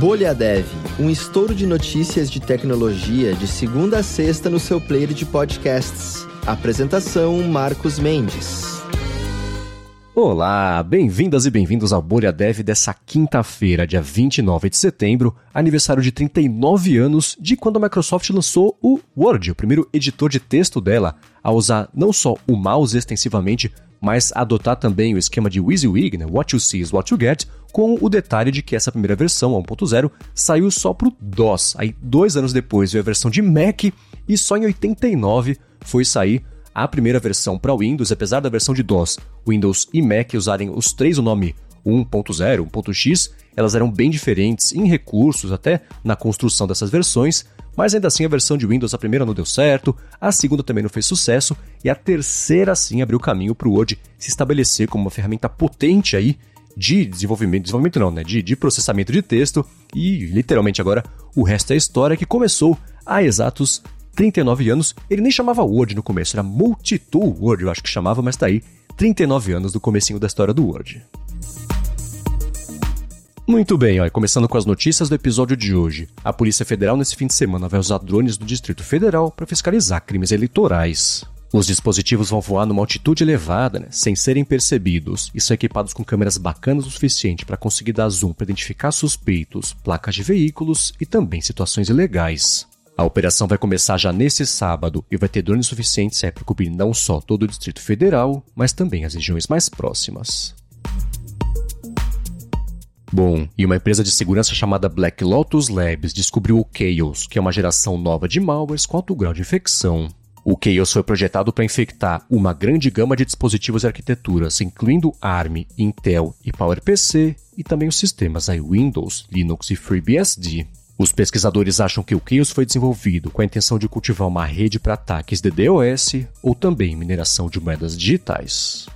Bolha Dev, um estouro de notícias de tecnologia de segunda a sexta no seu player de podcasts. Apresentação Marcos Mendes. Olá, bem-vindas e bem-vindos ao Bolha Dev dessa quinta-feira, dia 29 de setembro, aniversário de 39 anos de quando a Microsoft lançou o Word, o primeiro editor de texto dela, a usar não só o mouse extensivamente, mas adotar também o esquema de WYSIWYG, né? What you see is what you get, com o detalhe de que essa primeira versão, 1.0, saiu só para o DOS. Aí, dois anos depois, veio a versão de Mac e só em 89 foi sair a primeira versão para Windows, apesar da versão de DOS, Windows e Mac usarem os três o nome 1.0, 1.x, elas eram bem diferentes em recursos, até na construção dessas versões, mas ainda assim a versão de Windows, a primeira não deu certo, a segunda também não fez sucesso, e a terceira sim abriu caminho para o Word se estabelecer como uma ferramenta potente aí de desenvolvimento, desenvolvimento não, né, de, de processamento de texto, e literalmente agora o resto é história que começou há exatos 39 anos. Ele nem chamava Word no começo, era Multitool Word, eu acho que chamava, mas tá aí, 39 anos do comecinho da história do Word. Muito bem, ó, começando com as notícias do episódio de hoje. A Polícia Federal nesse fim de semana vai usar drones do Distrito Federal para fiscalizar crimes eleitorais. Os dispositivos vão voar numa altitude elevada, né, sem serem percebidos, e são equipados com câmeras bacanas o suficiente para conseguir dar zoom para identificar suspeitos, placas de veículos e também situações ilegais. A operação vai começar já nesse sábado e vai ter drones suficientes para cobrir não só todo o Distrito Federal, mas também as regiões mais próximas. Bom, e uma empresa de segurança chamada Black Lotus Labs descobriu o Chaos, que é uma geração nova de malwares com alto grau de infecção. O Chaos foi projetado para infectar uma grande gama de dispositivos e arquiteturas, incluindo ARM, Intel e PowerPC, e também os sistemas Windows, Linux e FreeBSD. Os pesquisadores acham que o Chaos foi desenvolvido com a intenção de cultivar uma rede para ataques de DOS ou também mineração de moedas digitais.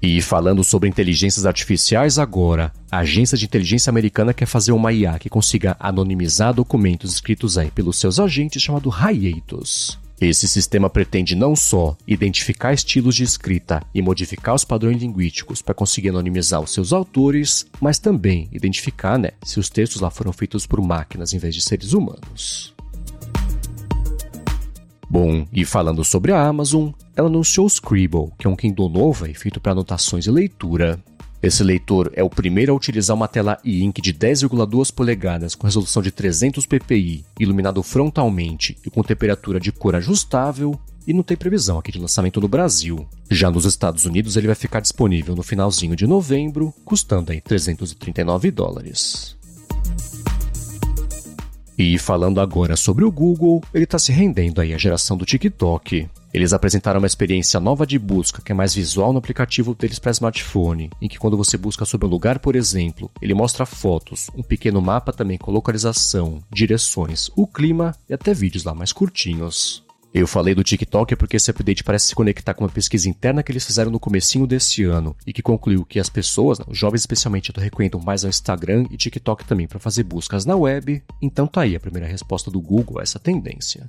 E falando sobre inteligências artificiais agora, a agência de inteligência americana quer fazer uma IA que consiga anonimizar documentos escritos aí pelos seus agentes chamado Hiatus. Esse sistema pretende não só identificar estilos de escrita e modificar os padrões linguísticos para conseguir anonimizar os seus autores, mas também identificar né, se os textos lá foram feitos por máquinas em vez de seres humanos. Bom, e falando sobre a Amazon, ela anunciou o Scribble, que é um Kindle novo e feito para anotações e leitura. Esse leitor é o primeiro a utilizar uma tela e-ink de 10,2 polegadas com resolução de 300 ppi, iluminado frontalmente e com temperatura de cor ajustável, e não tem previsão aqui de lançamento no Brasil. Já nos Estados Unidos ele vai ficar disponível no finalzinho de novembro, custando aí 339 dólares. E falando agora sobre o Google, ele está se rendendo aí à geração do TikTok. Eles apresentaram uma experiência nova de busca que é mais visual no aplicativo deles para smartphone, em que quando você busca sobre um lugar, por exemplo, ele mostra fotos, um pequeno mapa também com localização, direções, o clima e até vídeos lá mais curtinhos. Eu falei do TikTok porque esse update parece se conectar com uma pesquisa interna que eles fizeram no comecinho desse ano e que concluiu que as pessoas, os jovens especialmente, reconhecem mais ao Instagram e TikTok também para fazer buscas na web. Então tá aí a primeira resposta do Google a essa tendência.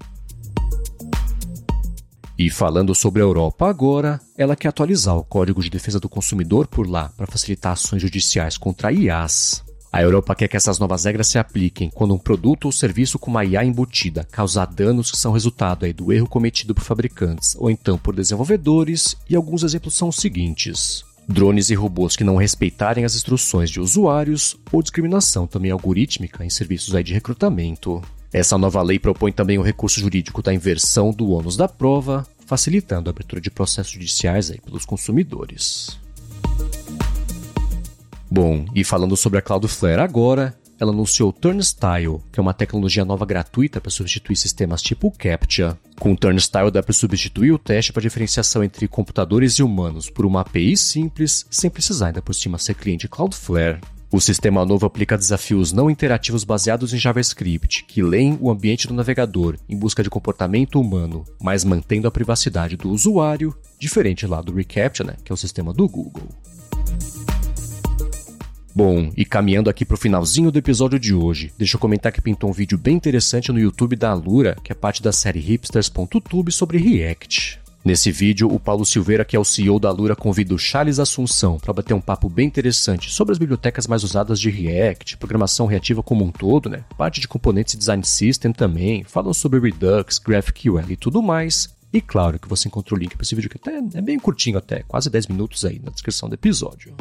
E falando sobre a Europa agora, ela quer atualizar o Código de Defesa do Consumidor por lá para facilitar ações judiciais contra IAs. A Europa quer que essas novas regras se apliquem quando um produto ou serviço com uma IA embutida causar danos que são resultado aí do erro cometido por fabricantes ou então por desenvolvedores, e alguns exemplos são os seguintes: drones e robôs que não respeitarem as instruções de usuários ou discriminação também algorítmica em serviços aí de recrutamento. Essa nova lei propõe também o recurso jurídico da inversão do ônus da prova, facilitando a abertura de processos judiciais aí pelos consumidores. Bom, e falando sobre a Cloudflare agora, ela anunciou Turnstile, que é uma tecnologia nova gratuita para substituir sistemas tipo CAPTCHA. Com o Turnstile dá para substituir o teste para diferenciação entre computadores e humanos por uma API simples, sem precisar ainda por cima ser cliente Cloudflare. O sistema novo aplica desafios não interativos baseados em JavaScript, que leem o ambiente do navegador em busca de comportamento humano, mas mantendo a privacidade do usuário, diferente lá do reCAPTCHA, né, que é o sistema do Google. Bom, e caminhando aqui pro finalzinho do episódio de hoje, deixa eu comentar que pintou um vídeo bem interessante no YouTube da Alura, que é parte da série hipsters.tube sobre React. Nesse vídeo, o Paulo Silveira, que é o CEO da Lura, convida o Charles Assunção para bater um papo bem interessante sobre as bibliotecas mais usadas de React, programação reativa como um todo, né? Parte de componentes e design system também, falam sobre Redux, GraphQL e tudo mais. E claro que você encontra o link para esse vídeo que até é bem curtinho até, quase 10 minutos aí na descrição do episódio.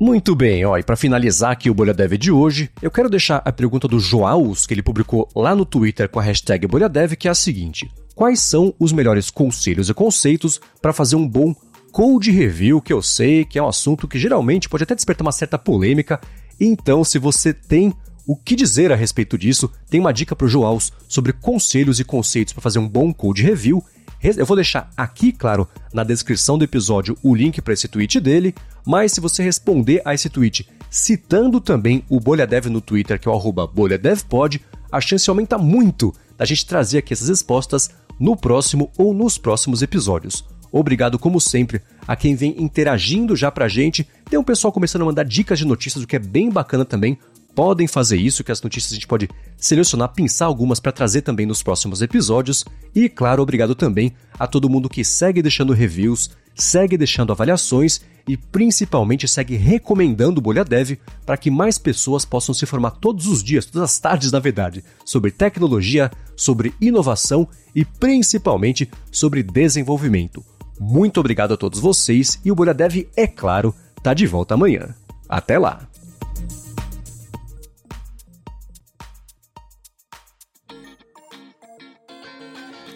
Muito bem, ó, e para finalizar aqui o Bolha Dev de hoje, eu quero deixar a pergunta do Joaus, que ele publicou lá no Twitter com a hashtag BolhaDev, que é a seguinte: Quais são os melhores conselhos e conceitos para fazer um bom code review, que eu sei que é um assunto que geralmente pode até despertar uma certa polêmica, então se você tem o que dizer a respeito disso, tem uma dica para o Joaus sobre conselhos e conceitos para fazer um bom code review, eu vou deixar aqui, claro, na descrição do episódio o link para esse tweet dele, mas se você responder a esse tweet citando também o BolhaDev no Twitter, que é o BolhaDevPod, a chance aumenta muito da gente trazer aqui essas respostas no próximo ou nos próximos episódios. Obrigado, como sempre, a quem vem interagindo já pra gente. Tem um pessoal começando a mandar dicas de notícias, o que é bem bacana também podem fazer isso, que as notícias a gente pode selecionar, pensar algumas para trazer também nos próximos episódios. E, claro, obrigado também a todo mundo que segue deixando reviews, segue deixando avaliações e principalmente segue recomendando o Bolha Dev para que mais pessoas possam se formar todos os dias, todas as tardes, na verdade, sobre tecnologia, sobre inovação e principalmente sobre desenvolvimento. Muito obrigado a todos vocês e o Bolha Dev, é claro, tá de volta amanhã. Até lá!